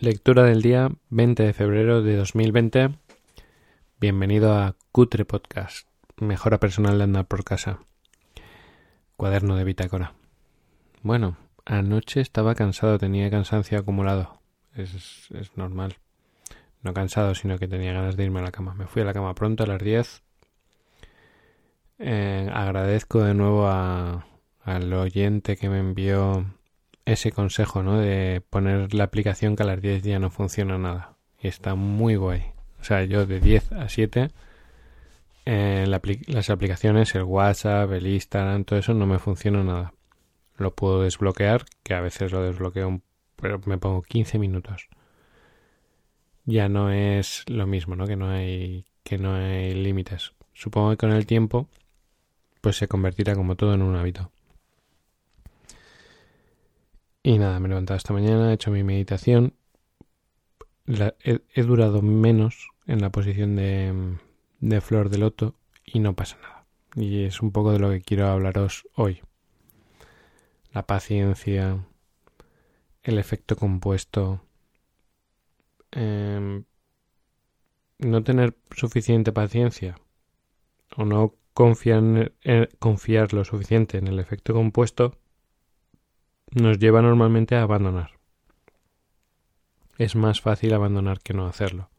Lectura del día 20 de febrero de 2020. Bienvenido a Cutre Podcast, mejora personal de andar por casa. Cuaderno de bitácora. Bueno, anoche estaba cansado, tenía cansancio acumulado. Es, es normal. No cansado, sino que tenía ganas de irme a la cama. Me fui a la cama pronto a las 10. Eh, agradezco de nuevo a, al oyente que me envió ese consejo, ¿no? De poner la aplicación que a las 10 ya no funciona nada. Y está muy guay. O sea, yo de 10 a 7, eh, las aplicaciones, el WhatsApp, el Instagram, todo eso no me funciona nada. Lo puedo desbloquear, que a veces lo desbloqueo, pero me pongo 15 minutos. Ya no es lo mismo, ¿no? Que no hay, que no hay límites. Supongo que con el tiempo, pues se convertirá como todo en un hábito. Y nada, me he levantado esta mañana, he hecho mi meditación. he, durado menos en la posición de, de flor de loto y no pasa nada. Y es un poco de lo que quiero hablaros hoy. La paciencia, el efecto compuesto, em, no tener suficiente paciencia o no confiar, confiar lo suficiente en el efecto compuesto nos lleva normalmente a abandonar. Es más fácil abandonar que no hacerlo.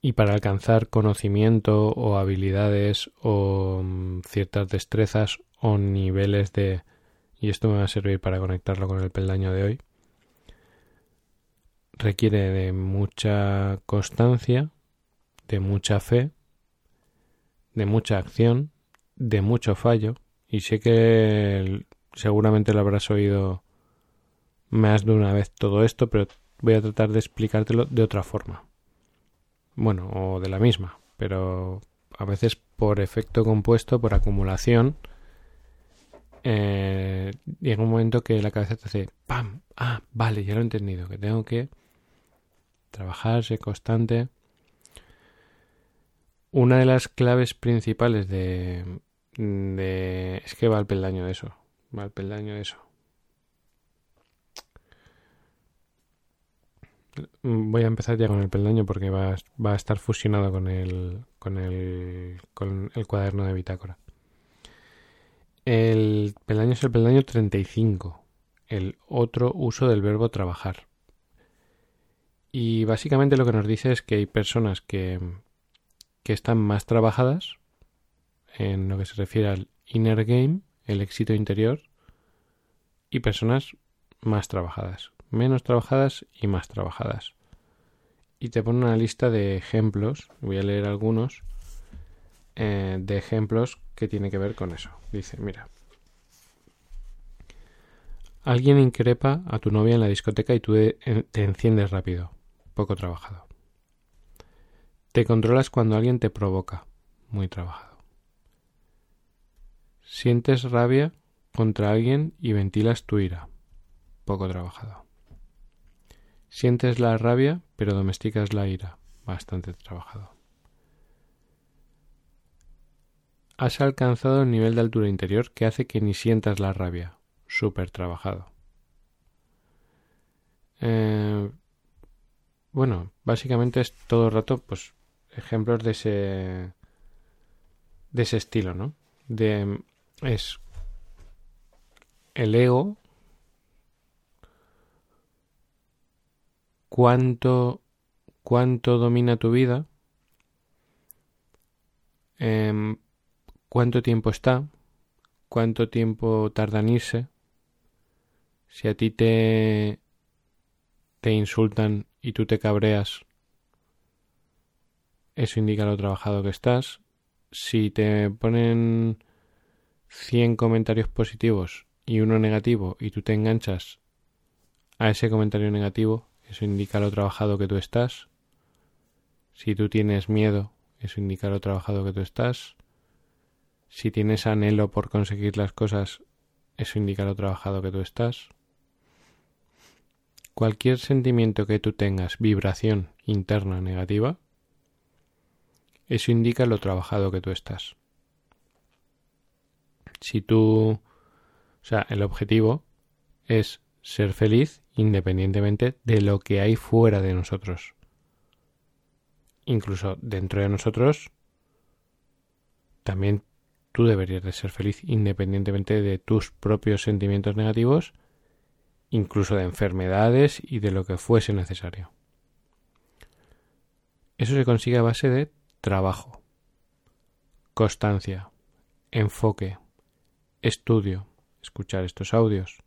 Y para alcanzar conocimiento o habilidades o mm, ciertas destrezas o niveles de... y esto me va a servir para conectarlo con el peldaño de hoy, requiere de mucha constancia, de mucha fe, de mucha acción, de mucho fallo, y sé que seguramente lo habrás oído más de una vez todo esto, pero voy a tratar de explicártelo de otra forma. Bueno, o de la misma, pero a veces por efecto compuesto, por acumulación, eh, llega un momento que la cabeza te hace ¡pam! Ah, vale, ya lo he entendido, que tengo que trabajar, ser constante. Una de las claves principales de, es que va al peldaño de eso mal peldaño eso. Voy a empezar ya con el peldaño porque va, va a estar fusionado con el, con el, con el cuaderno de bitácora. El peldaño es el peldaño 35, el otro uso del verbo trabajar. Y básicamente lo que nos dice es que hay personas que, que están más trabajadas en lo que se refiere al inner game el éxito interior y personas más trabajadas, menos trabajadas y más trabajadas. Y te pone una lista de ejemplos, voy a leer algunos, eh, de ejemplos que tiene que ver con eso. Dice, mira, alguien increpa a tu novia en la discoteca y tú te enciendes rápido, poco trabajado. Te controlas cuando alguien te provoca, muy trabajado. Sientes rabia contra alguien y ventilas tu ira. Poco trabajado. Sientes la rabia, pero domesticas la ira. Bastante trabajado. Has alcanzado el nivel de altura interior que hace que ni sientas la rabia. Súper trabajado. Eh, bueno, básicamente es todo el rato, pues, ejemplos de ese, de ese estilo, ¿no? De es el ego, cuánto, cuánto domina tu vida, em, cuánto tiempo está, cuánto tiempo tarda en irse, si a ti te, te insultan y tú te cabreas, eso indica lo trabajado que estás. Si te ponen 100 comentarios positivos y uno negativo y tú te enganchas a ese comentario negativo, eso indica lo trabajado que tú estás. Si tú tienes miedo, eso indica lo trabajado que tú estás. Si tienes anhelo por conseguir las cosas, eso indica lo trabajado que tú estás. Cualquier sentimiento que tú tengas, vibración interna negativa, eso indica lo trabajado que tú estás si tú, o sea, el objetivo es ser feliz independientemente de lo que hay fuera de nosotros. Incluso dentro de nosotros, también tú deberías de ser feliz independientemente de tus propios sentimientos negativos, incluso de enfermedades y de lo que fuese necesario. Eso se consigue a base de trabajo, constancia, enfoque, estudio, escuchar estos audios,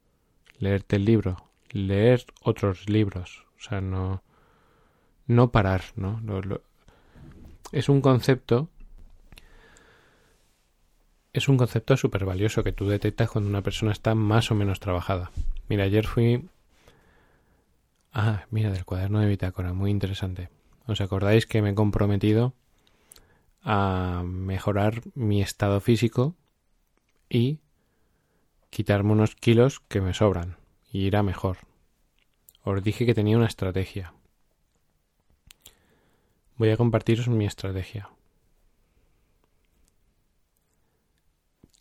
leerte el libro, leer otros libros, o sea, no, no parar, ¿no? es un concepto es un concepto súper valioso que tú detectas cuando una persona está más o menos trabajada. Mira, ayer fui... Ah, mira, del cuaderno de bitácora, muy interesante. ¿Os acordáis que me he comprometido a mejorar mi estado físico y quitarme unos kilos que me sobran y ir a mejor? Os dije que tenía una estrategia. Voy a compartiros mi estrategia.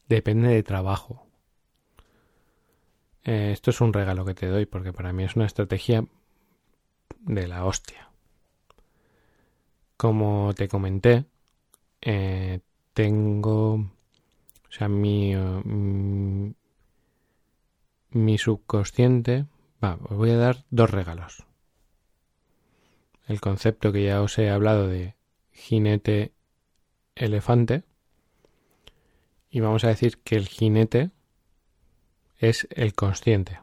Depende de trabajo. Eh, esto es un regalo que te doy porque para mí es una estrategia de la hostia. Como te comenté, eh, tengo, o sea, mi, mm, mi subconsciente os voy a dar dos regalos. El concepto que ya os he hablado de jinete elefante. Y vamos a decir que el jinete es el consciente.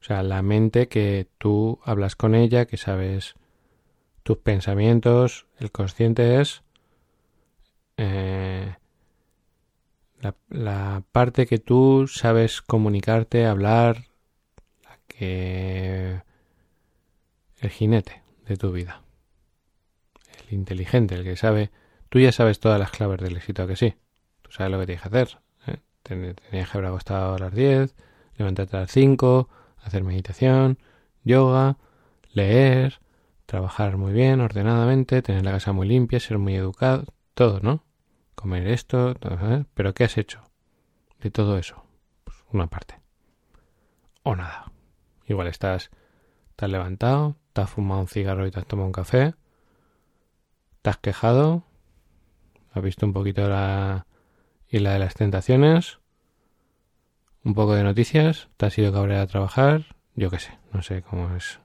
O sea, la mente que tú hablas con ella, que sabes tus pensamientos. El consciente es eh, la, la, parte que tú sabes comunicarte, hablar, el jinete de tu vida. El inteligente, el que sabe... Tú ya sabes todas las claves del éxito, que sí? Tú sabes lo que tienes que hacer. ¿eh? Tenías que haber acostado a las 10, levantarte a las 5, hacer meditación, yoga, leer, trabajar muy bien, ordenadamente, tener la casa muy limpia, ser muy educado, todo, ¿no? Comer esto, pero ¿qué has hecho de todo eso? Pues una parte. O nada. Igual estás, te has levantado, te has fumado un cigarro y te has tomado un café, te has quejado, has visto un poquito la isla de las tentaciones, un poco de noticias, te has ido cabrear a trabajar, yo qué sé, no sé cómo es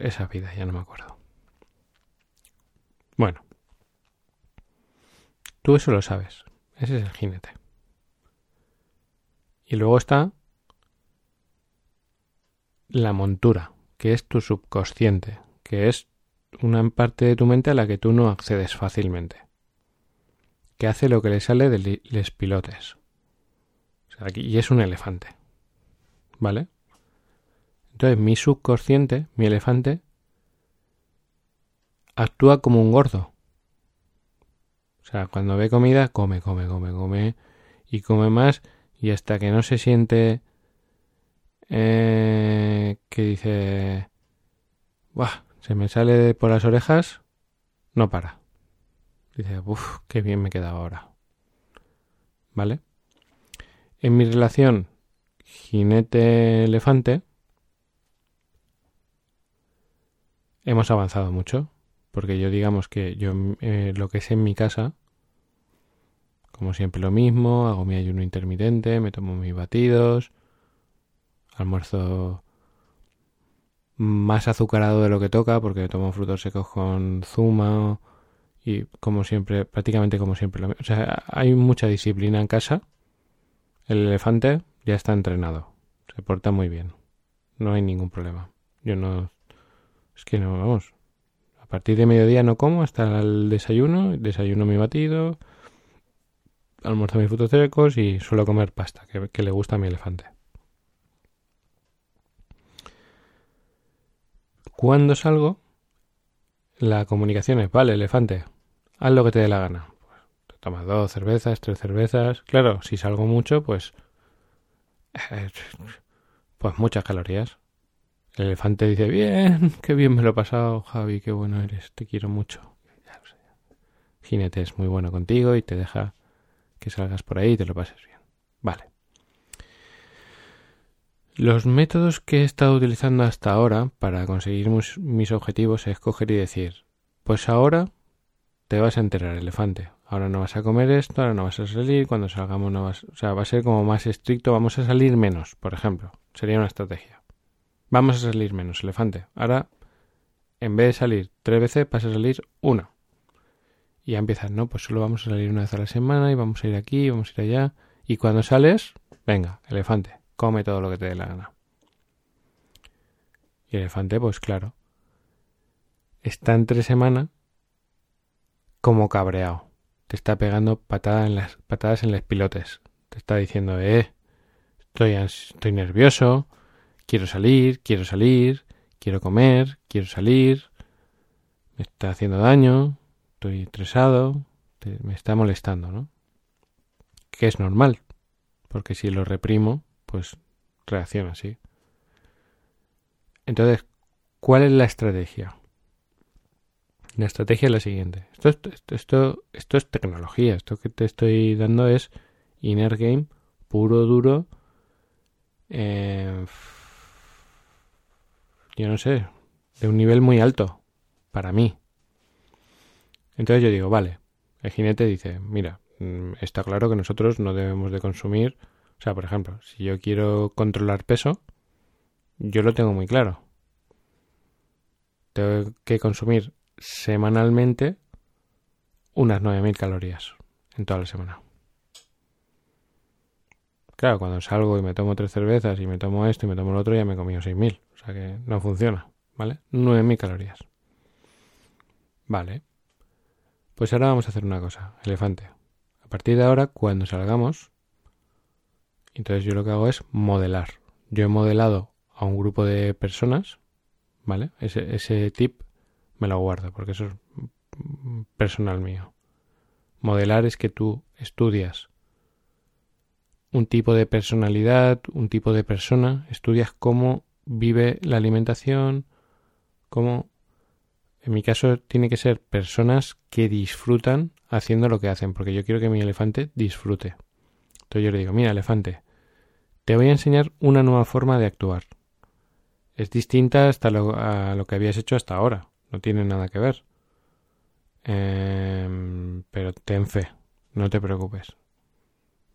esa vida, ya no me acuerdo. Bueno, tú eso lo sabes, ese es el jinete. Y luego está la montura, que es tu subconsciente, que es una parte de tu mente a la que tú no accedes fácilmente, que hace lo que le sale de los pilotes. y es un elefante. ¿Vale? Entonces mi subconsciente, mi elefante, actúa como un gordo. O sea, cuando ve comida, come, come, come, come y come más y hasta que no se siente eh, que dice, Buah, se me sale por las orejas, no para. Dice, uff, qué bien me queda ahora. ¿Vale? En mi relación jinete-elefante hemos avanzado mucho, porque yo digamos que yo eh, lo que es en mi casa, como siempre lo mismo, hago mi ayuno intermitente, me tomo mis batidos, almuerzo más azucarado de lo que toca porque tomo frutos secos con zuma y como siempre, prácticamente como siempre. O sea, hay mucha disciplina en casa. El elefante ya está entrenado. Se porta muy bien. No hay ningún problema. Yo no... Es que no, vamos. Partir de mediodía no como hasta el desayuno. Desayuno mi batido. Almuerzo mis frutos secos y suelo comer pasta, que, que le gusta a mi elefante. Cuando salgo, la comunicación es, vale, elefante, haz lo que te dé la gana. Pues, te tomas dos cervezas, tres cervezas. Claro, si salgo mucho, pues... Eh, pues muchas calorías. El elefante dice, bien, qué bien me lo he pasado, Javi, qué bueno eres, te quiero mucho. Jinete es muy bueno contigo y te deja que salgas por ahí y te lo pases bien. Vale. Los métodos que he estado utilizando hasta ahora para conseguir mis objetivos es coger y decir, pues ahora te vas a enterar, elefante. Ahora no vas a comer esto, ahora no vas a salir, cuando salgamos no vas... O sea, va a ser como más estricto, vamos a salir menos, por ejemplo. Sería una estrategia. Vamos a salir menos, elefante. Ahora, en vez de salir tres veces, vas a salir una. Y ya empiezas, no, pues solo vamos a salir una vez a la semana y vamos a ir aquí, vamos a ir allá. Y cuando sales, venga, elefante, come todo lo que te dé la gana. Y el elefante, pues claro, está en tres semanas como cabreado. Te está pegando patadas en las, patadas en los pilotes. Te está diciendo, eh, estoy, estoy nervioso, quiero salir, quiero salir, quiero comer, quiero salir, me está haciendo daño, estoy estresado, me está molestando, ¿no? Que es normal, porque si lo reprimo, pues reacciona así. Entonces, ¿cuál es la estrategia? La estrategia es la siguiente. Esto, esto, esto, esto es tecnología. Esto que te estoy dando es inner game puro, duro. Eh, yo no sé, de un nivel muy alto para mí. Entonces yo digo, vale, el jinete dice, mira, mm, está claro que nosotros no debemos de consumir, o sea, por ejemplo, si yo quiero controlar peso, yo lo tengo muy claro. Tengo que consumir semanalmente unas 9.000 calorías en toda la semana. Claro, cuando salgo y me tomo tres cervezas y me tomo esto y me tomo lo otro, ya me he comido 6.000. O sea que no funciona, ¿vale? 9.000 calorías. Vale. Pues ahora vamos a hacer una cosa, elefante. A partir de ahora, cuando salgamos, entonces yo lo que hago es modelar. Yo he modelado a un grupo de personas, ¿vale? Ese, tip me lo guardo porque eso es personal mío. Modelar es que tú estudias un tipo de personalidad, un tipo de persona, estudias cómo vive la alimentación, cómo... En mi caso tiene que ser personas que disfrutan haciendo lo que hacen, porque yo quiero que mi elefante disfrute. Entonces yo le digo, mira elefante, te voy a enseñar una nueva forma de actuar. Es distinta hasta lo, a lo que habías hecho hasta ahora, no tiene nada que ver. Em, pero ten fe, no te preocupes.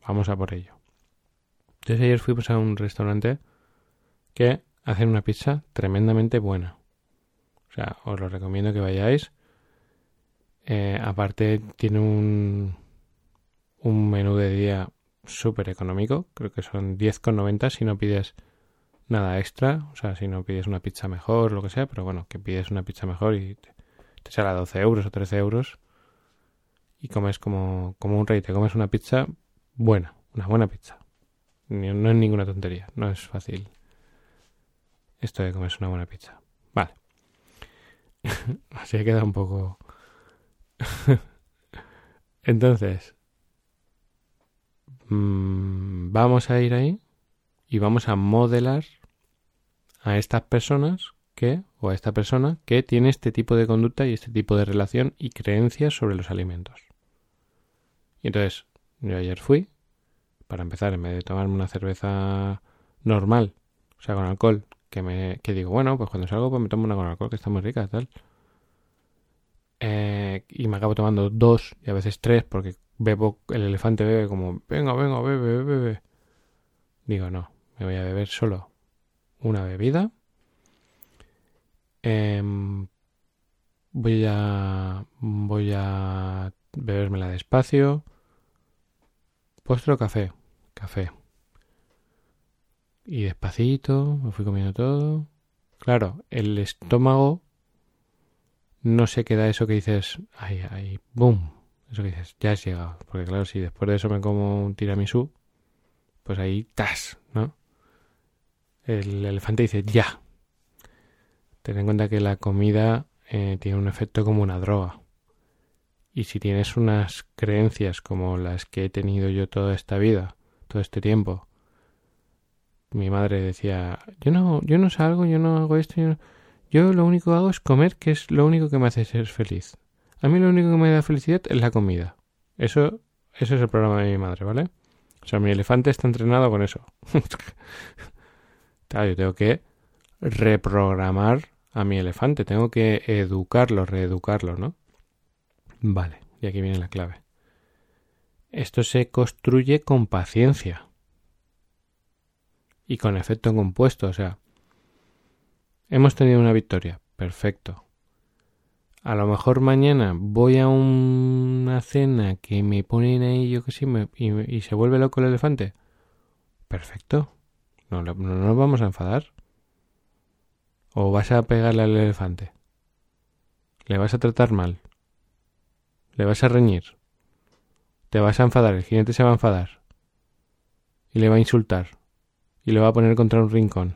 Vamos a por ello. Entonces ayer fuimos a un restaurante que hacen una pizza tremendamente buena. O sea, os lo recomiendo que vayáis. Eh, aparte tiene un, un menú de día súper económico. Creo que son 10,90 si no pides nada extra. O sea, si no pides una pizza mejor, lo que sea. Pero bueno, que pides una pizza mejor y te, te sale a 12 euros o 13 euros. Y comes como, como un rey. Te comes una pizza buena. Una buena pizza. No es ninguna tontería, no es fácil esto de comerse una buena pizza. Vale. Así queda un poco... Entonces, mm, vamos a ir ahí y vamos a modelar a estas personas que, o a esta persona que tiene este tipo de conducta y este tipo de relación y creencias sobre los alimentos. Y entonces, yo ayer fui para empezar, en vez de tomarme una cerveza normal, o sea, con alcohol, que me que digo, bueno, pues cuando salgo pues me tomo una con alcohol que está muy rica, tal. Eh, y me acabo tomando dos y a veces tres porque bebo, el elefante bebe como, venga, venga, bebe, bebe, bebe. Digo, no, me voy a beber solo una bebida. Em, voy a voy a bebérmela despacio. Postre café café. Y despacito, me fui comiendo todo. Claro, el estómago no se queda eso que dices, ay, ay, boom. Eso que dices, ya has llegado. Porque claro, si después de eso me como un tiramisú, pues ahí, tas, ¿no? El elefante dice, ya. Ten en cuenta que la comida eh, tiene un efecto como una droga. Y si tienes unas creencias como las que he tenido yo toda esta vida, todo este tiempo. Mi madre decía, yo no, yo no salgo, yo no hago esto, yo, yo lo único que hago es comer, que es lo único que me hace ser feliz. A mí lo único que me da felicidad es la comida. Eso, eso es el programa de mi madre, ¿vale? O sea, mi elefante está entrenado con eso. Claro, yo tengo que reprogramar a mi elefante, tengo que educarlo, reeducarlo, ¿no? Vale, y aquí viene la clave. Esto se construye con paciencia y con efecto compuesto, o sea, hemos tenido una victoria, perfecto. A lo mejor mañana voy a una cena que me ponen ahí, yo que sé, y, se vuelve loco el elefante. Perfecto. No, no nos vamos a enfadar. ¿O vas a pegarle al elefante? ¿Le vas a tratar mal? ¿Le vas a reñir? ¿Te vas a enfadar? El jinete se va a enfadar. Y le va a insultar. Y le va a poner contra un rincón.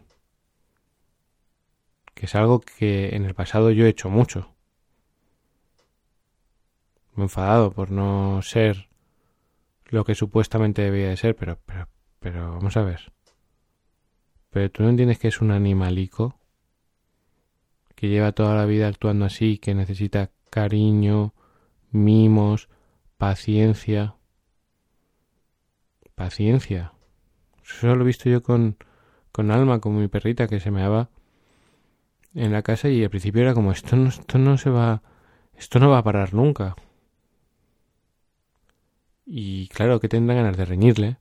Que es algo que en el pasado yo he hecho mucho. Me he enfadado por no ser lo que supuestamente debía de ser, pero, pero, pero vamos a ver. Pero tú no entiendes que es un animalico que lleva toda la vida actuando así, que necesita cariño, mimos, paciencia. Paciencia. Eso lo he visto yo con, con Alma, con mi perrita que se me daba en la casa y al principio era como esto no, esto no se va, esto no va a parar nunca. Y claro que tendrán ganas de reñirle.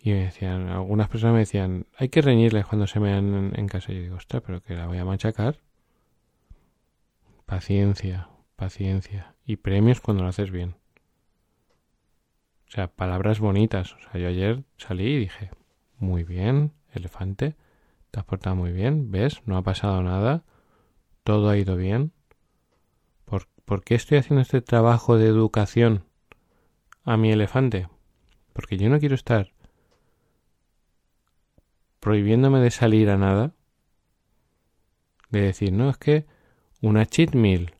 Y me decían, algunas personas me decían, hay que reñirles cuando se me en, en casa. Y yo digo, ostras, pero que la voy a machacar. Paciencia, paciencia. Y premios cuando lo haces bien. O sea, palabras bonitas. O sea, yo ayer salí y dije, muy bien, elefante, te has portado muy bien, ¿ves? No ha pasado nada, todo ha ido bien. ¿Por, ¿Por qué estoy haciendo este trabajo de educación a mi elefante? Porque yo no quiero estar prohibiéndome de salir a nada, de decir, no, es que una cheat meal,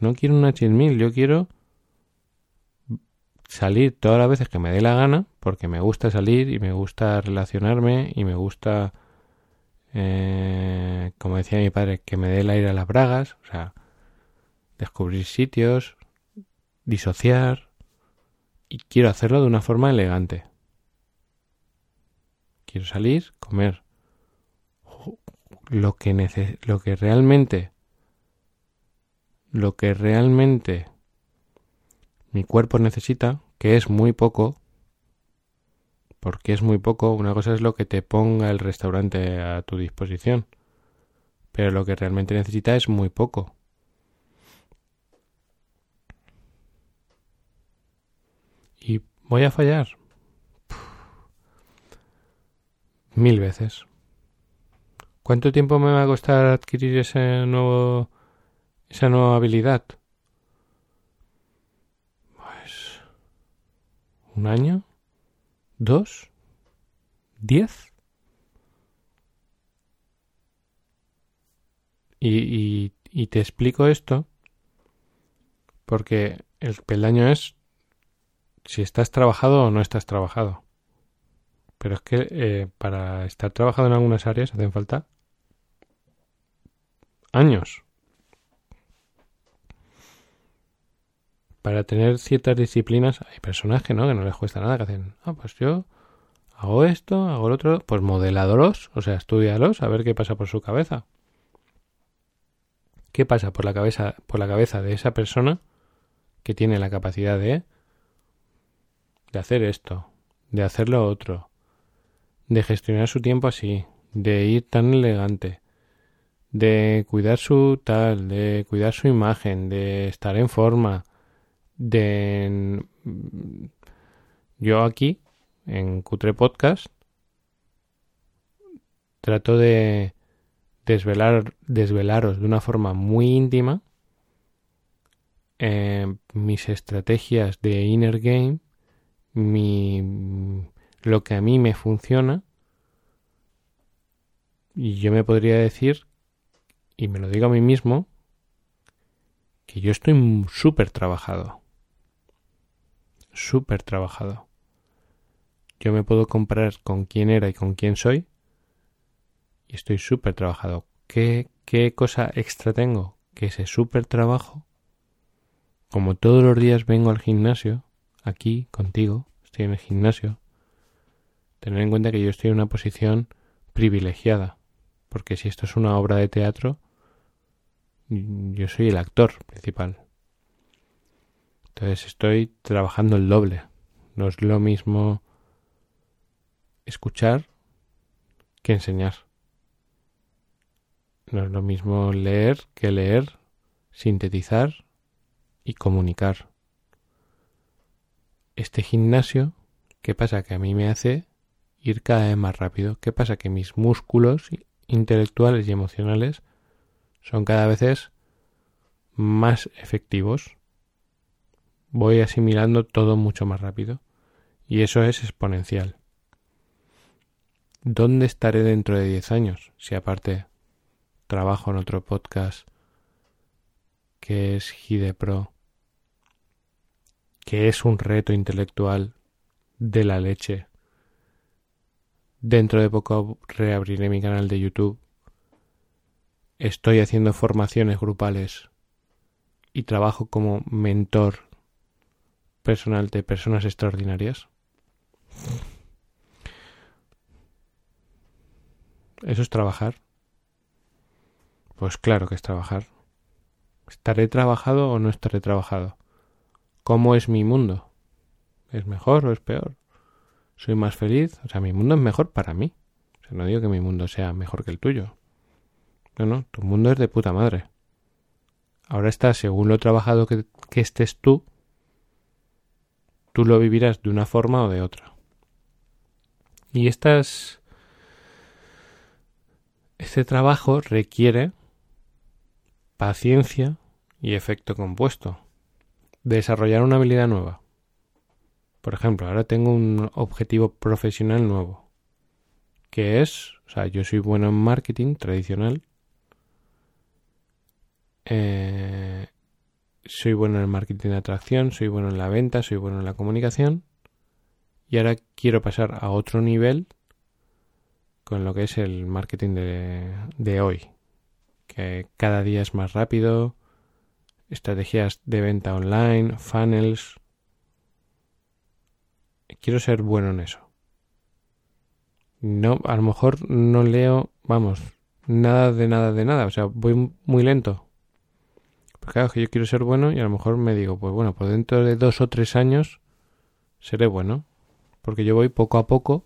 no quiero una cheat meal, yo quiero salir todas las veces que me dé la gana, porque me gusta salir y me gusta relacionarme y me gusta, eh, como decía mi padre, que me dé el aire a las bragas, o sea, descubrir sitios, disociar, y quiero hacerlo de una forma elegante. Quiero salir, comer lo que, lo que realmente lo que realmente mi cuerpo necesita, que es muy poco, porque es muy poco, una cosa es lo que te ponga el restaurante a tu disposición, pero lo que realmente necesita es muy poco. ¿Y voy a fallar? Mil veces. ¿Cuánto tiempo me va a costar adquirir ese nuevo, esa nueva habilidad? ¿Un año? ¿Dos? ¿Diez? Y, y, te explico esto porque el peldaño es si estás trabajado o no estás trabajado. Pero es que eh, para estar trabajando en algunas áreas hacen falta años. Para tener ciertas disciplinas hay personas que no, que no les cuesta nada, que hacen, ah, pues yo hago esto, hago lo otro, pues modeladlos, o sea, estudialos, a ver qué pasa por su cabeza. ¿Qué pasa por la cabeza, por la cabeza de esa persona que tiene la capacidad de, de hacer esto, de hacer lo otro, de gestionar su tiempo así, de ir tan elegante, de cuidar su tal, de cuidar su imagen, de estar en forma, de... Yo aquí, en Cutre Podcast, trato de desvelar, desvelaros de una forma muy íntima eh, mis estrategias de inner game, mi, lo que a mí me funciona y yo me podría decir, y me lo digo a mí mismo, que yo estoy súper trabajado. Súper trabajado. Yo me puedo comparar con quién era y con quién soy. Y estoy súper trabajado. ¿Qué, ¿Qué cosa extra tengo? Que ese súper trabajo, como todos los días vengo al gimnasio, aquí contigo, estoy en el gimnasio, tener en cuenta que yo estoy en una posición privilegiada, porque si esto es una obra de teatro, yo soy el actor principal. Entonces estoy trabajando el doble. No es lo mismo escuchar que enseñar. No es lo mismo leer que leer, sintetizar y comunicar. Este gimnasio, ¿qué pasa? Que a mí me hace ir cada vez más rápido. ¿Qué pasa? Que mis músculos intelectuales y emocionales son cada vez más efectivos. Voy asimilando todo mucho más rápido. Y eso es exponencial. ¿Dónde estaré dentro de 10 años? Si aparte trabajo en otro podcast que es Pro, que es un reto intelectual de la leche. Dentro de poco reabriré mi canal de YouTube. Estoy haciendo formaciones grupales y trabajo como mentor personal de personas extraordinarias. ¿Eso es trabajar? Pues claro que es trabajar. ¿Estaré trabajado o no estaré trabajado? ¿Cómo es mi mundo? ¿Es mejor o es peor? ¿Soy más feliz? O sea, mi mundo es mejor para mí. O sea, no digo que mi mundo sea mejor que el tuyo. No, no, tu mundo es de puta madre. Ahora está, según lo trabajado que, que estés tú, tú lo vivirás de una forma o de otra. Y estas... Este trabajo requiere paciencia y efecto compuesto. Desarrollar una habilidad nueva. Por ejemplo, ahora tengo un objetivo profesional nuevo, que es, o sea, yo soy bueno en marketing tradicional, eh, soy bueno en el marketing de atracción, soy bueno en la venta, soy bueno en la comunicación, y ahora quiero pasar a otro nivel con lo que es el marketing de, de hoy, que cada día es más rápido, estrategias de venta online, funnels. Quiero ser bueno en eso. No, a lo mejor no leo, vamos, nada de nada de nada, o sea, voy muy lento. Porque claro, que yo quiero ser bueno y a lo mejor me digo, pues bueno, pues dentro de dos o tres años seré bueno. Porque yo voy poco a poco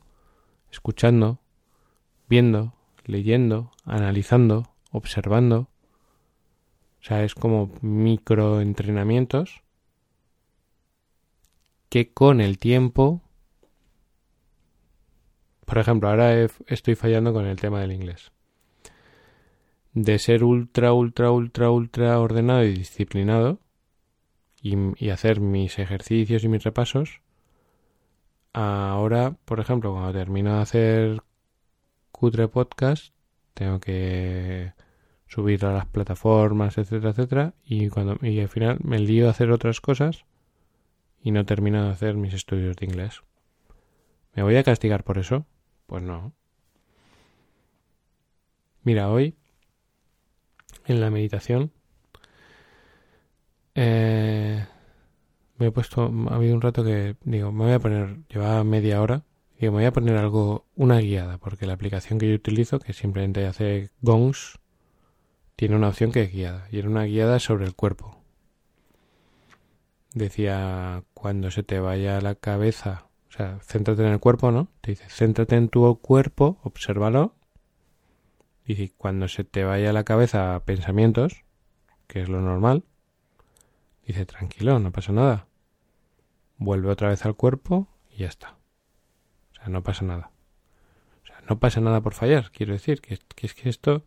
escuchando, viendo, leyendo, analizando, observando. O sea, es como microentrenamientos que con el tiempo... Por ejemplo, ahora estoy fallando con el tema del inglés. De ser ultra, ultra, ultra, ultra ordenado y disciplinado y, hacer mis ejercicios y mis repasos, ahora, por ejemplo, cuando termino de hacer cutre podcast, tengo que subir a las plataformas, etcétera, etcétera, y cuando y al final me lío a hacer otras cosas y no termino de hacer mis estudios de inglés. ¿Me voy a castigar por eso? Pues no. Mira, hoy en la meditación eh, me he puesto, ha habido un rato que digo, me voy a poner, lleva media hora, y me voy a poner algo, una guiada, porque la aplicación que yo utilizo, que simplemente hace gongs, tiene una opción que es guiada, y era una guiada sobre el cuerpo. Decía, cuando se te vaya la cabeza, o sea, céntrate en el cuerpo, ¿no? Te dice, céntrate en tu cuerpo, obsérvalo. Y cuando se te vaya la cabeza a pensamientos, que es lo normal, dice, tranquilo, no pasa nada. Vuelve otra vez al cuerpo y ya está. O sea, no pasa nada. O sea, no pasa nada por fallar, quiero decir, que, es que esto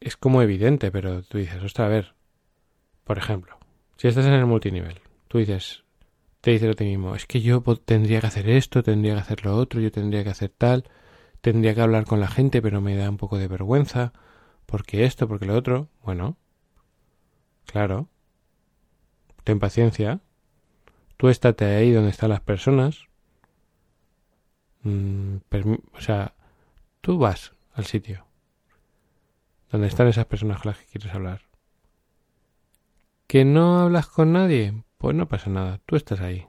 es como evidente, pero tú dices, ostras, a ver, por ejemplo, si estás en el multinivel, tú dices, te dices a ti mismo, es que yo tendría que hacer esto, tendría que hacer lo otro, yo tendría que hacer tal, tendría que hablar con la gente, pero me da un poco de vergüenza, porque esto, porque lo otro, bueno, claro, ten paciencia, tú estate ahí donde están las personas, mm, o sea, tú vas al sitio, ¿Dónde están esas personas con las que quieres hablar. ¿Que no hablas con nadie? Pues no pasa nada, tú estás ahí.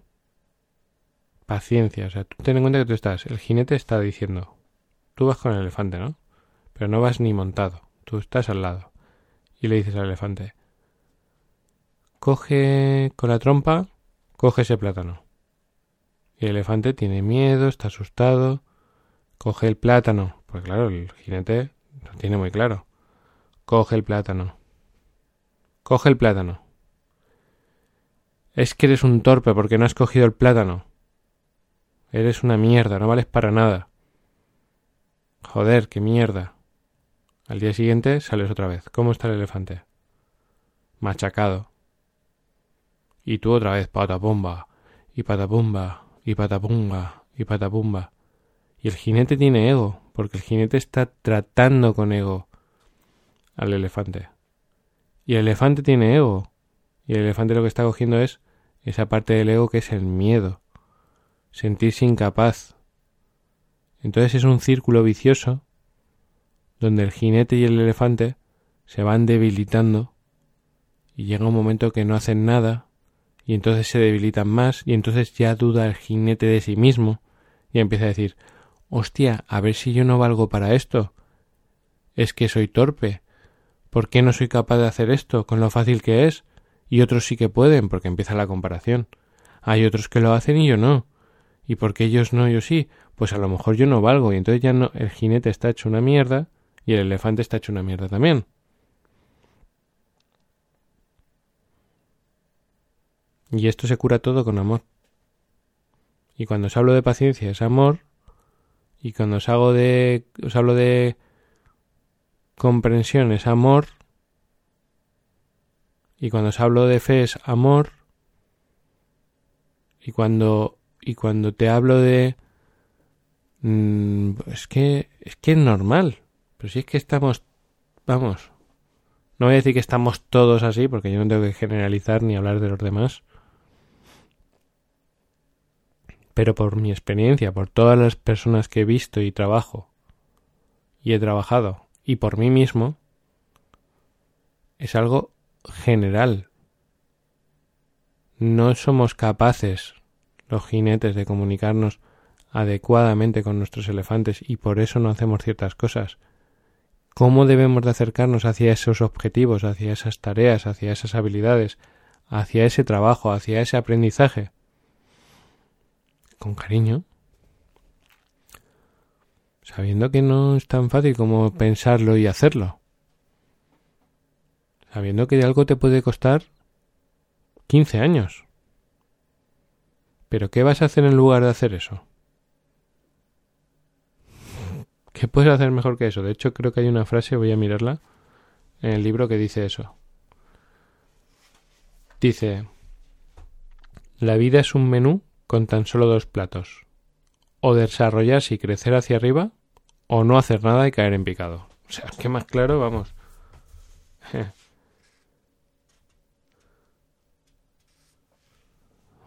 Paciencia, o sea, tú ten en cuenta que tú estás, el jinete está diciendo, tú vas con el elefante, ¿no? Pero no vas ni montado, tú estás al lado. Y le dices al elefante, coge con la trompa, coge ese plátano. Y el elefante tiene miedo, está asustado, coge el plátano. Pues claro, el jinete lo tiene muy claro. Coge el plátano. Coge el plátano. Es que eres un torpe porque no has cogido el plátano. Eres una mierda, no vales para nada. Joder, qué mierda. Al día siguiente sales otra vez. ¿Cómo está el elefante? Machacado. Y tú otra vez, patapumba, y patapumba, y patapumba, y patapumba. Y el jinete tiene ego, porque el jinete está tratando con ego al elefante. Y el elefante tiene ego. Y el elefante lo que está cogiendo es esa parte del ego que es el miedo, sentirse incapaz. Entonces es un círculo vicioso donde el jinete y el elefante se van debilitando y llega un momento que no hacen nada y entonces se debilitan más y entonces ya duda el jinete de sí mismo y empieza a decir hostia, a ver si yo no valgo para esto. Es que soy torpe. ¿Por qué no soy capaz de hacer esto con lo fácil que es? Y otros sí que pueden, porque empieza la comparación. Hay otros que lo hacen y yo no. ¿Y por qué ellos no, yo sí? Pues a lo mejor yo no valgo y entonces ya no, el jinete está hecho una mierda y el elefante está hecho una mierda también. Y esto se cura todo con amor. Y cuando os hablo de paciencia es amor, y cuando os hago de os hablo de comprensión es amor, y cuando os hablo de fe es amor, y cuando y cuando te hablo de mm, es que es que es normal. Pero si es que estamos vamos. No voy a decir que estamos todos así porque yo no tengo que generalizar ni hablar de los demás. Pero por mi experiencia por todas las personas que he visto y trabajo y he trabajado y por mí mismo es algo general. No somos capaces los jinetes de comunicarnos adecuadamente con nuestros elefantes y por eso no hacemos ciertas cosas. ¿Cómo debemos de acercarnos hacia esos objetivos, hacia esas tareas, hacia esas habilidades, hacia ese trabajo, hacia ese aprendizaje? Con cariño. Sabiendo que no es tan fácil como pensarlo y hacerlo. Sabiendo que de algo te puede costar 15 años. Pero ¿qué vas a hacer en lugar de hacer eso? ¿Qué puedes hacer mejor que eso? De hecho, creo que hay una frase, voy a mirarla, en el libro que dice eso. Dice, la vida es un menú con tan solo dos platos. O desarrollarse y crecer hacia arriba, o no hacer nada y caer en picado. O sea, ¿qué más claro? Vamos.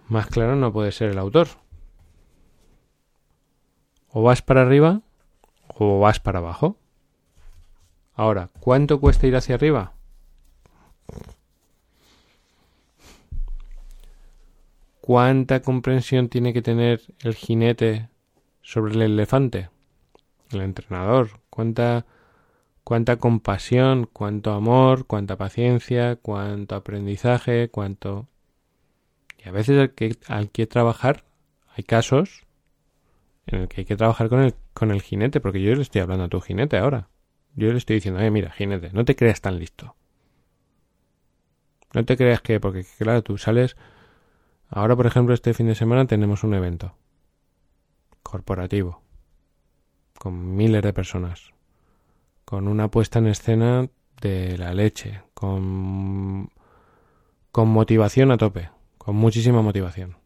Más claro no puede ser el autor. O vas para arriba o vas para abajo. Ahora, ¿cuánto cuesta ir hacia arriba? ¿Cuánta comprensión tiene que tener el jinete sobre el elefante? El entrenador. ¿Cuánta, cuánta compasión, cuánto amor, cuánta paciencia, cuánto aprendizaje, cuánto a veces hay que, hay que trabajar, hay casos en el que hay que trabajar con el, con el jinete, porque yo le estoy hablando a tu jinete ahora. Yo le estoy diciendo, eh, mira, jinete, no te creas tan listo. No te creas que, porque claro, tú sales. Ahora, por ejemplo, este fin de semana tenemos un evento corporativo con miles de personas, con una puesta en escena de la leche, con, con motivación a tope con muchísima motivación.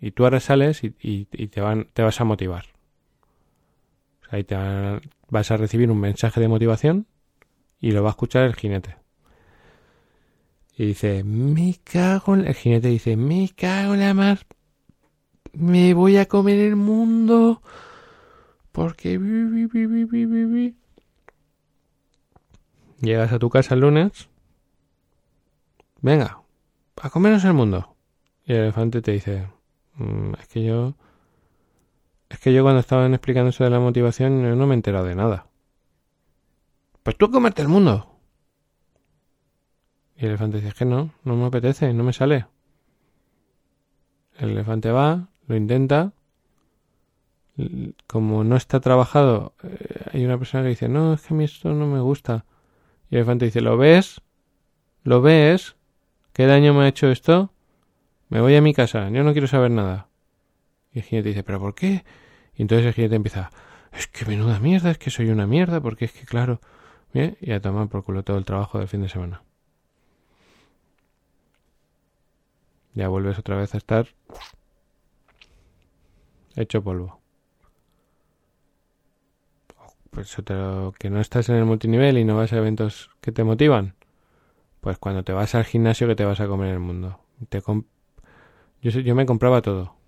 Y tú ahora sales y, te, van, te vas a motivar. Sea, te vas a recibir un mensaje de motivación y lo va a escuchar el jinete. Y dice, me cago en... El jinete dice, me cago en la mar. Me voy a comer el mundo. Porque... Llegas a tu casa el lunes. Venga, a comernos el mundo. Y el elefante te dice, mm, es que yo es que yo cuando estaban explicando eso de la motivación no me he enterado de nada. Pues tú comerte el mundo. Y el elefante dice, que no, no me apetece, no me sale. El elefante va, lo intenta. Como no está trabajado, eh, hay una persona que dice, no, es que a mí esto no me gusta. Y el elefante dice, ¿lo ves? ¿Lo ves? ¿Qué daño me ha hecho esto? Me voy a mi casa, yo no quiero saber nada. Y el jinete dice, ¿pero por qué? Y entonces el jinete empieza, es que menuda mierda, es que soy una mierda, porque es que claro, bien, y a tomar por culo todo el trabajo del fin de semana. Ya vuelves otra vez a estar hecho polvo. Pues que no estás en el multinivel y no vas a eventos que te motivan. Pues cuando te vas al gimnasio que te vas a comer el mundo. Te yo, yo me compraba todo.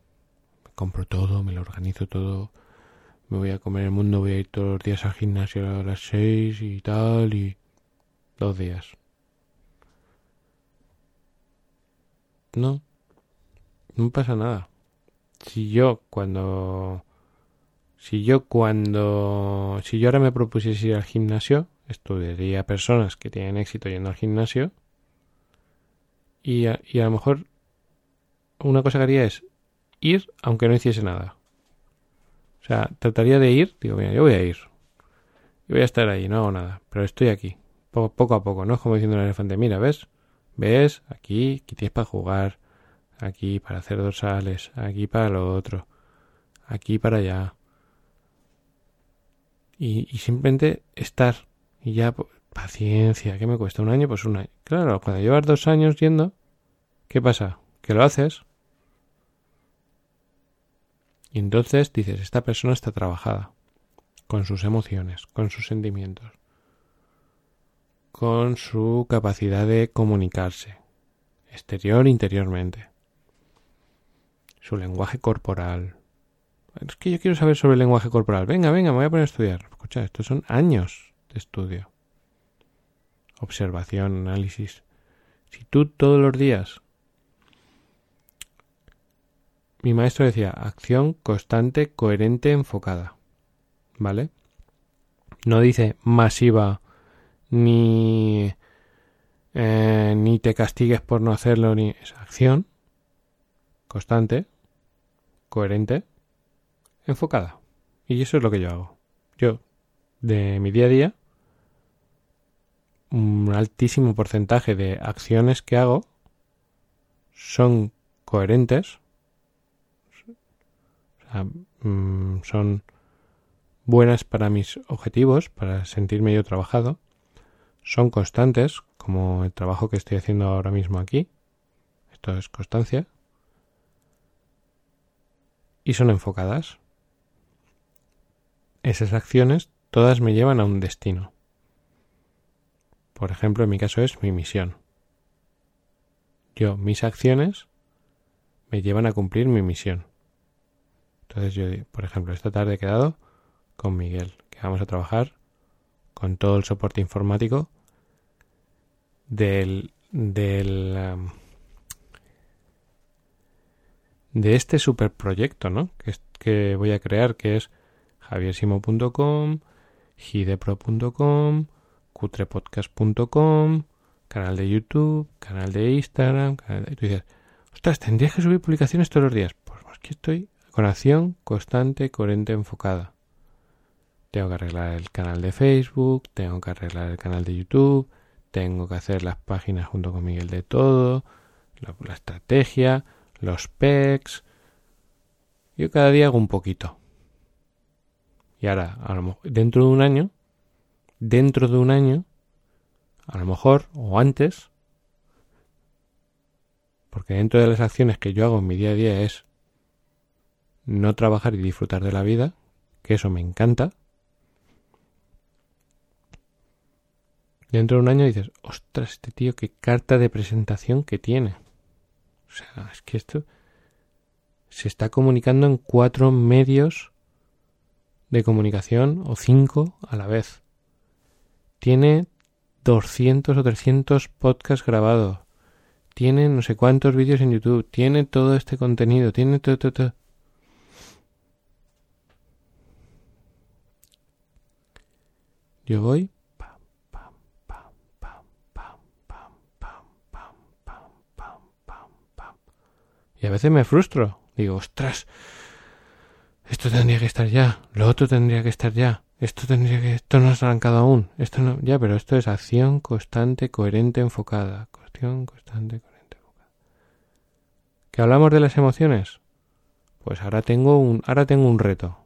Compro todo, me lo organizo todo. Me voy a comer el mundo, voy a ir todos los días al gimnasio a las seis y tal y dos días. No, no pasa nada. Si yo cuando... Si yo cuando... Si yo ahora me propusiese ir al gimnasio, estudiaría personas que tienen éxito yendo al gimnasio y a, y a lo mejor una cosa que haría es ir aunque no hiciese nada. O sea, trataría de ir, digo, mira, yo voy a ir. Y voy a estar ahí, no hago nada, pero estoy aquí, poco, a poco, ¿no? Es como diciendo el elefante, mira, ¿ves? ¿Ves? Aquí, aquí tienes para jugar, aquí para hacer dorsales, aquí para lo otro, aquí para allá. Y, y simplemente estar. Y ya, paciencia, ¿qué me cuesta? ¿Un año? Pues un año. Claro, cuando llevas dos años yendo, ¿qué pasa? Que lo haces. Y entonces dices, esta persona está trabajada con sus emociones, con sus sentimientos, con su capacidad de comunicarse, exterior interiormente, su lenguaje corporal. Es que yo quiero saber sobre el lenguaje corporal. Venga, venga, me voy a poner a estudiar. Escucha, estos son años de estudio. Observación, análisis. Si tú todos los días... Mi maestro decía, acción constante, coherente, enfocada. ¿Vale? No dice masiva ni eh, ni te castigues por no hacerlo ni es acción constante coherente enfocada y eso es lo que yo hago yo de mi día a día un altísimo porcentaje de acciones que hago son coherentes mm, son buenas para mis objetivos para sentirme yo trabajado son constantes, como el trabajo que estoy haciendo ahora mismo aquí. Esto es constancia. Y son enfocadas. Esas acciones todas me llevan a un destino. Por ejemplo, en mi caso es mi misión. Yo, mis acciones me llevan a cumplir mi misión. Entonces yo, por ejemplo, esta tarde he quedado con Miguel, que vamos a trabajar con todo el soporte informático del, del de este superproyecto, ¿no? Que, que voy a crear, que es javiersimo.com, gidepro.com, cutrepodcast.com, canal de YouTube, canal de Instagram, y tú dices, ostras, tendrías que subir publicaciones todos los días. Pues aquí estoy con acción constante, coherente, enfocada. Tengo que arreglar el canal de Facebook, tengo que arreglar el canal de YouTube, tengo que hacer las páginas junto con Miguel de todo, la, estrategia, los pecs. Yo cada día hago un poquito. Y ahora, a lo mejor, dentro de un año, dentro de un año, a lo mejor, o antes, porque dentro de las acciones que yo hago en mi día a día es no trabajar y disfrutar de la vida, que eso me encanta, dentro de un año dices, ostras, este tío, qué carta de presentación que tiene. O sea, es que esto se está comunicando en cuatro medios de comunicación o cinco a la vez. Tiene 200 o 300 podcasts grabados. Tiene no sé cuántos vídeos en YouTube. Tiene todo este contenido. Tiene todo, todo, todo. Yo voy y a veces me frustro. Digo, ostras, esto tendría que estar ya, lo otro tendría que estar ya, esto tendría que, esto no has arrancado aún, esto no, ya, pero esto es acción constante, coherente, enfocada, acción constante, coherente, enfocada. ¿Que hablamos de las emociones? Pues ahora tengo un, ahora tengo un reto.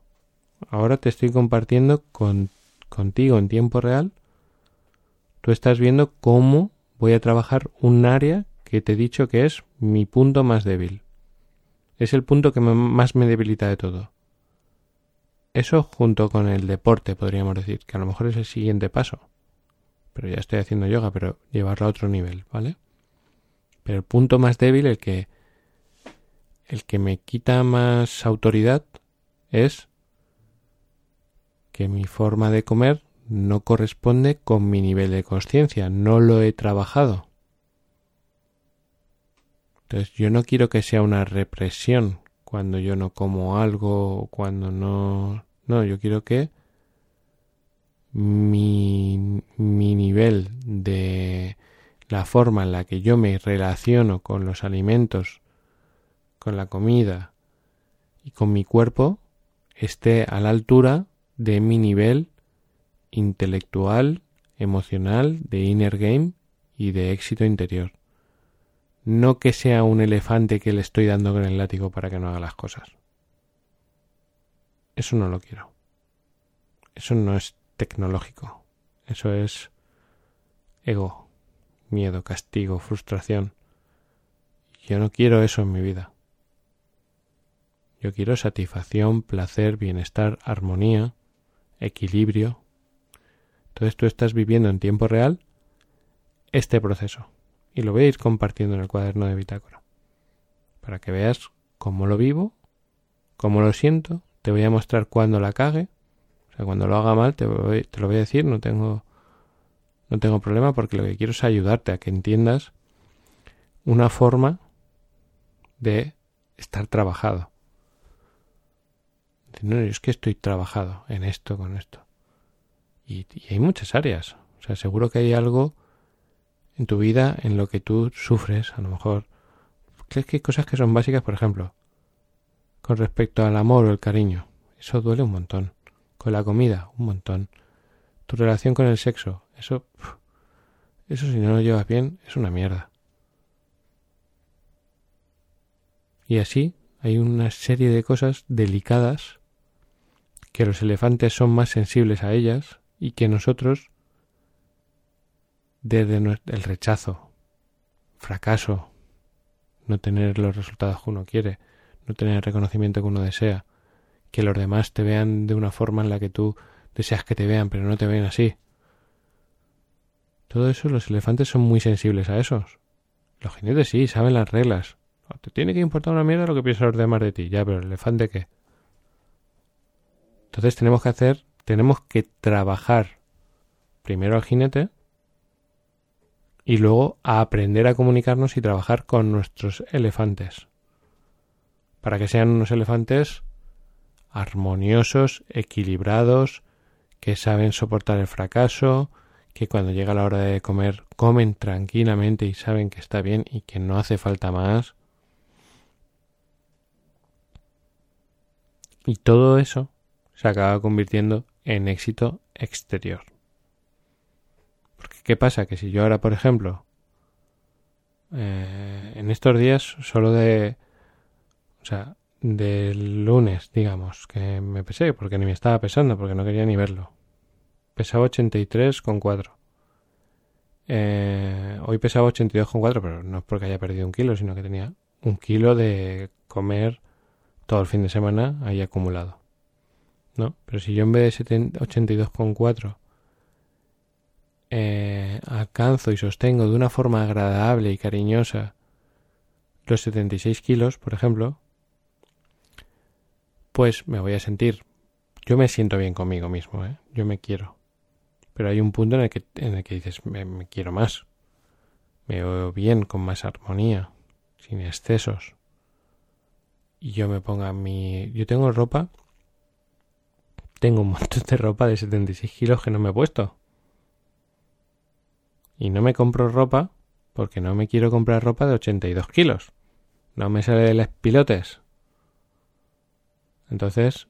Ahora te estoy compartiendo con, contigo en tiempo real. Tú estás viendo cómo voy a trabajar un área que te he dicho que es mi punto más débil. Es el punto que más me debilita de todo. Eso junto con el deporte, podríamos decir, que a lo mejor es el siguiente paso. Pero ya estoy haciendo yoga, pero llevarlo a otro nivel, ¿vale? Pero el punto más débil, el que el que me quita más autoridad es que mi forma de comer no corresponde con mi nivel de conciencia, no lo he trabajado. Entonces yo no quiero que sea una represión cuando yo no como algo, cuando no... No, yo quiero que mi, mi nivel de la forma en la que yo me relaciono con los alimentos, con la comida y con mi cuerpo esté a la altura de mi nivel intelectual, emocional, de inner game y de éxito interior no que sea un elefante que le estoy dando con el látigo para que no haga las cosas. Eso no lo quiero. Eso no es tecnológico. Eso es ego, miedo, castigo, frustración. Yo no quiero eso en mi vida. Yo quiero satisfacción, placer, bienestar, armonía, equilibrio. Entonces tú estás viviendo en tiempo real este proceso. Y lo voy a ir compartiendo en el cuaderno de bitácora. Para que veas cómo lo vivo, cómo lo siento, te voy a mostrar cuándo la cague, o sea, cuando lo haga mal te, te lo voy a decir, no tengo no tengo problema porque lo que quiero es ayudarte a que entiendas una forma de estar trabajado. No, es que estoy trabajado en esto, con esto. Y, hay muchas áreas. O sea, seguro que hay algo en tu vida en lo que tú sufres, a lo mejor. ¿Crees que cosas que son básicas, por ejemplo? Con respecto al amor o el cariño. Eso duele un montón. Con la comida, un montón. Tu relación con el sexo, eso... Eso si no lo llevas bien, es una mierda. Y así hay una serie de cosas delicadas que los elefantes son más sensibles a ellas y que nosotros desde el rechazo, fracaso, no tener los resultados que uno quiere, no tener el reconocimiento que uno desea, que los demás te vean de una forma en la que tú deseas que te vean, pero no te ven así. Todo eso, los elefantes son muy sensibles a esos. Los jinetes sí, saben las reglas. te tiene que importar una mierda lo que piensan los demás de ti, ya, pero el elefante qué. Entonces tenemos que hacer, tenemos que trabajar primero al jinete y luego a aprender a comunicarnos y trabajar con nuestros elefantes para que sean unos elefantes armoniosos, equilibrados, que saben soportar el fracaso, que cuando llega la hora de comer comen tranquilamente y saben que está bien y que no hace falta más. Y todo eso se acaba convirtiendo en éxito exterior. ¿qué pasa? Que si yo ahora, por ejemplo, eh, en estos días, solo de, o sea, del lunes, digamos, que me pesé, porque ni me estaba pesando, porque no quería ni verlo. Pesaba 83,4. Eh, hoy pesaba 82,4, pero no es porque haya perdido un kilo, sino que tenía un kilo de comer todo el fin de semana ahí acumulado. ¿No? Pero si yo en vez de 82,4 eh, alcanzo y sostengo de una forma agradable y cariñosa los 76 kilos, por ejemplo, pues me voy a sentir. Yo me siento bien conmigo mismo, ¿eh? yo me quiero. Pero hay un punto en el que, en el que dices, me, me quiero más. Me veo bien, con más armonía, sin excesos. Y yo me ponga mi. Yo tengo ropa. Tengo un montón de ropa de 76 kilos que no me he puesto. Y no me compro ropa porque no me quiero comprar ropa de 82 kilos. No me sale de los pilotes. Entonces,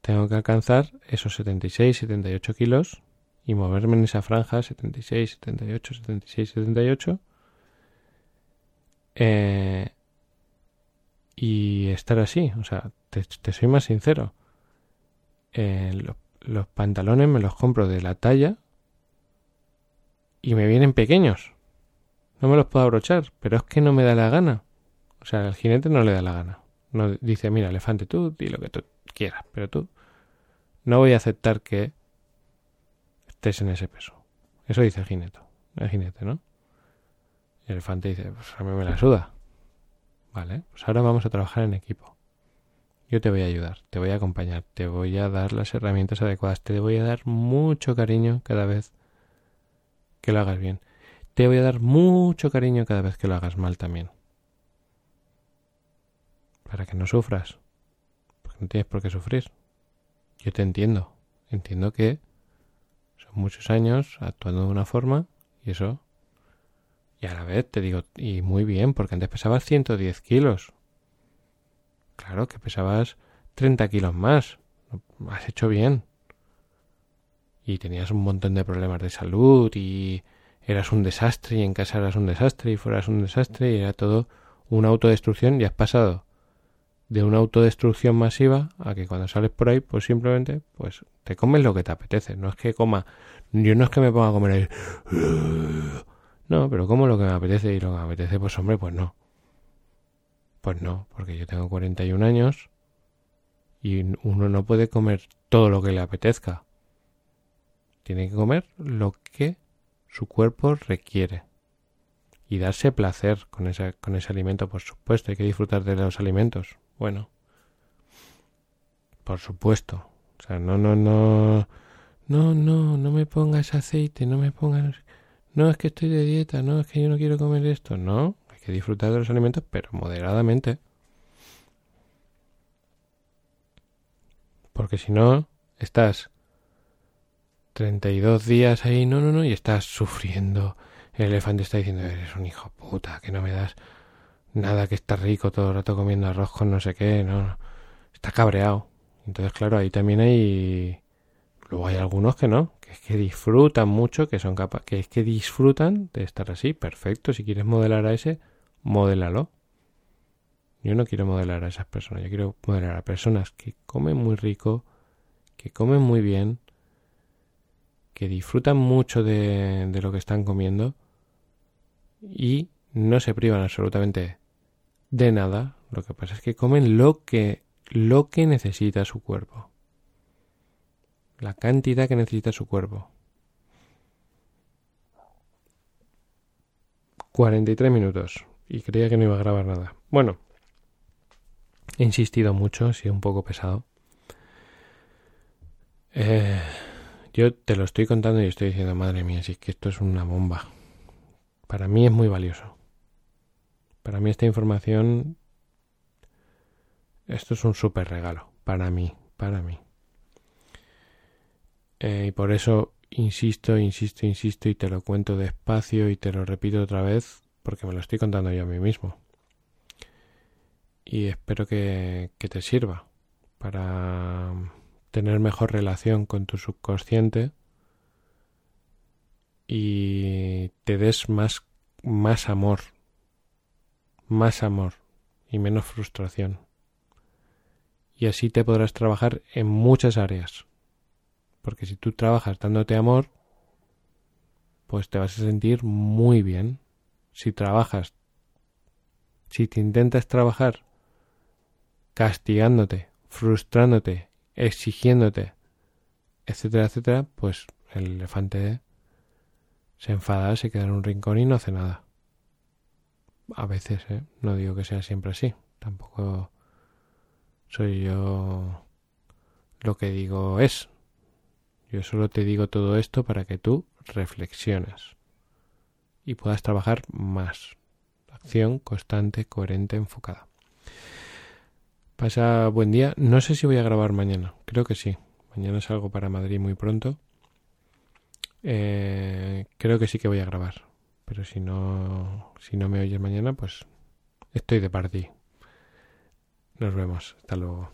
tengo que alcanzar esos 76, 78 kilos y moverme en esa franja 76, 78, 76, 78. y estar así. O sea, te, soy más sincero. Eh, los pantalones me los compro de la talla y me vienen pequeños. No me los puedo abrochar, pero es que no me da la gana. O sea, al jinete no le da la gana. No dice, mira, elefante, tú di lo que tú quieras, pero tú no voy a aceptar que estés en ese peso. Eso dice el jinete, el jinete, ¿no? el elefante dice, pues a mí me la suda. Vale, pues ahora vamos a trabajar en equipo. Yo te voy a ayudar, te voy a acompañar, te voy a dar las herramientas adecuadas, te voy a dar mucho cariño cada vez que lo hagas bien. Te voy a dar mucho cariño cada vez que lo hagas mal también. Para que no sufras. Porque no tienes por qué sufrir. Yo te entiendo. Entiendo que son muchos años actuando de una forma y eso. Y a la vez te digo, y muy bien, porque antes pesabas 110 kilos. Claro que pesabas 30 kilos más. Has hecho bien. Y tenías un montón de problemas de salud y eras un desastre y en casa eras un desastre y fueras un desastre y era todo una autodestrucción y has pasado de una autodestrucción masiva a que cuando sales por ahí pues simplemente pues te comes lo que te apetece no es que coma yo no es que me ponga a comer ahí no pero como lo que me apetece y lo que me apetece pues hombre pues no pues no porque yo tengo 41 años y uno no puede comer todo lo que le apetezca tiene que comer lo que su cuerpo requiere. Y darse placer con ese, con ese alimento, por supuesto, hay que disfrutar de los alimentos. Bueno, por supuesto. O sea, no, no, no, no, no, no me pongas aceite, no me pongas... No, es que estoy de dieta, no, es que yo no quiero comer esto. No, que disfrutar de los alimentos, pero moderadamente. Porque si no, estás 32 días ahí, no, no, no, y estás sufriendo. El elefante está diciendo, eres un hijo puta, que no me das nada, que está rico todo el rato comiendo arroz con no sé qué, no, está cabreado. Entonces, claro, ahí también hay... Luego hay algunos que no, que es que disfrutan mucho, que son capaces, que es que disfrutan de estar así, perfecto, si quieres modelar a ese, modélalo. Yo no quiero modelar a esas personas, yo quiero modelar a personas que comen muy rico, que comen muy bien, que disfrutan mucho de, de lo que están comiendo y no se privan absolutamente de nada. Lo que pasa es que comen lo que, lo que necesita su cuerpo. La cantidad que necesita su cuerpo. 43 minutos. Y creía que no iba a grabar nada. Bueno, he insistido mucho, sido un poco pesado. Eh, yo te lo estoy contando y estoy diciendo, madre mía, si es que esto es una bomba. Para mí es muy valioso. Para mí esta información, esto es un súper regalo. Para mí, para mí. Eh, y por eso insisto, insisto, insisto y te lo cuento despacio y te lo repito otra vez porque me lo estoy contando yo a mí mismo. Y espero que, que te sirva para tener mejor relación con tu subconsciente y te des más, más amor, más amor y menos frustración. Y así te podrás trabajar en muchas áreas. Porque si tú trabajas dándote amor, pues te vas a sentir muy bien. Si trabajas, si te intentas trabajar castigándote, frustrándote exigiéndote, etcétera, etcétera, pues el elefante se enfada, se queda en un rincón y no hace nada. A veces, ¿eh? no digo que sea siempre así, tampoco soy yo lo que digo es. Yo solo te digo todo esto para que tú reflexiones y puedas trabajar más. Acción constante, coherente, enfocada. Pasa buen día. No sé si voy a grabar mañana. Creo que sí. Mañana salgo para Madrid muy pronto. Eh, creo que sí que voy a grabar. Pero si no, si no me oyes mañana, pues estoy de party. Nos vemos. Hasta luego.